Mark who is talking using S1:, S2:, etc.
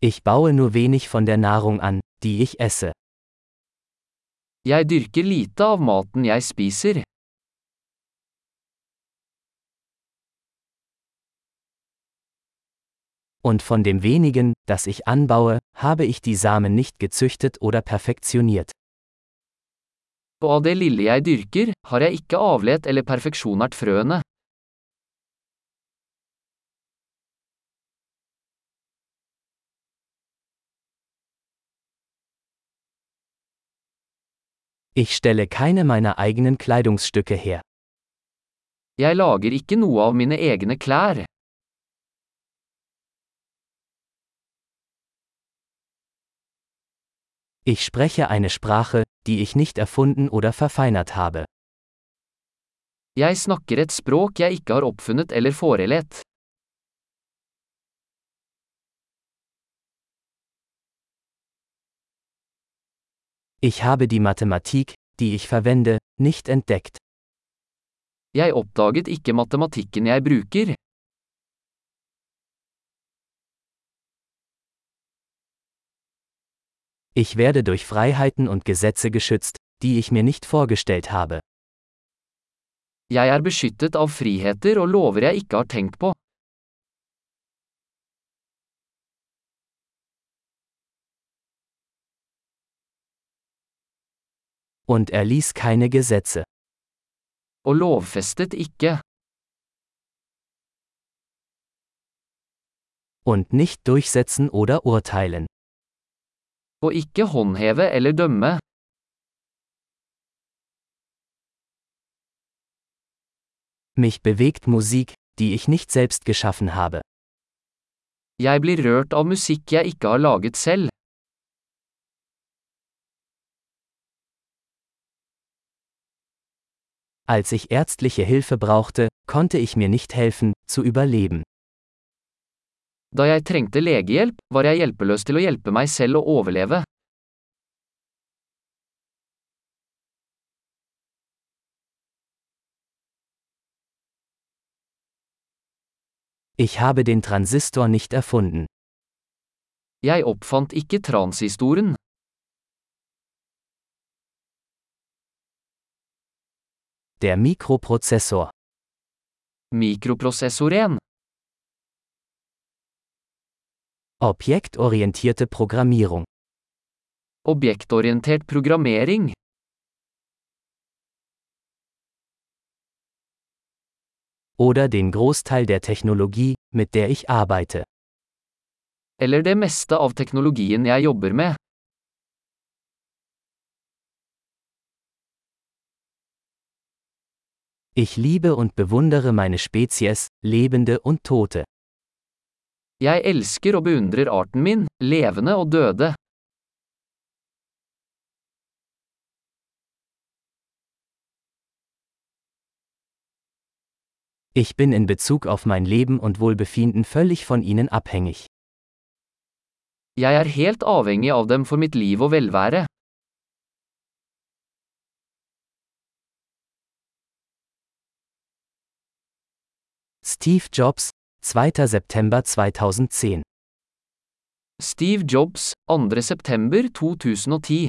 S1: Ich baue nur wenig von der Nahrung an, die ich esse.
S2: Jeg dyrker lite av maten jeg spiser.
S1: Und von dem wenigen, das ich anbaue, habe ich die Samen nicht gezüchtet oder perfektioniert.
S2: Og av det lille jeg dyrker, har jeg ikke avlet eller perfeksjonert frøene.
S1: Ich stelle keine meiner eigenen Kleidungsstücke her.
S2: Jeg lager ikke noe av mine egne klær.
S1: Ich spreche eine Sprache, die ich nicht erfunden oder verfeinert habe.
S2: Jeg snakker et språk jeg ikke har oppfunnet eller forelett.
S1: Ich habe die Mathematik, die ich verwende, nicht entdeckt.
S2: Jeg oppdaget ikke matematikken jeg bruker.
S1: Ich werde durch Freiheiten und Gesetze geschützt, die ich mir nicht vorgestellt habe.
S2: Jeg er beskyttet av friheter og lover jeg ikke har tenkt på.
S1: Und er ließ keine Gesetze.
S2: Og lovfestet ikke.
S1: Und nicht durchsetzen oder urteilen.
S2: Og ikke håndheve eller dømme.
S1: Mich bewegt Musik, die ich nicht selbst geschaffen habe.
S2: Jeg blir rørt av musikk jeg ikke har laget selv.
S1: Als ich ärztliche Hilfe brauchte, konnte ich mir nicht helfen, zu überleben.
S2: Da jeg trengte legehjelp, var jeg hjelpeløs til å hjelpe meg selv å overleve.
S1: Ich habe den Transistor nicht erfunden.
S2: Jeg oppfant ikke transistoren.
S1: Der Mikroprozessor.
S2: Mikroprosessoren.
S1: Objektorientierte Programmierung.
S2: Objektorientert programmering.
S1: Oder den Großteil der Technologie, mit der ich arbeite.
S2: Eller det meste av teknologien jeg jobber med.
S1: Ich liebe und bewundere meine Spezies, Lebende und Tote.
S2: Jeg elsker og beundrer arten min, levende og døde.
S1: Ich bin in Bezug auf mein Leben und Wohlbefinden völlig von ihnen abhängig.
S2: Jeg er helt avhengig av dem for mitt liv og velvære.
S1: Steve Jobs, 2. September 2010
S2: Steve Jobs, 2. september 2010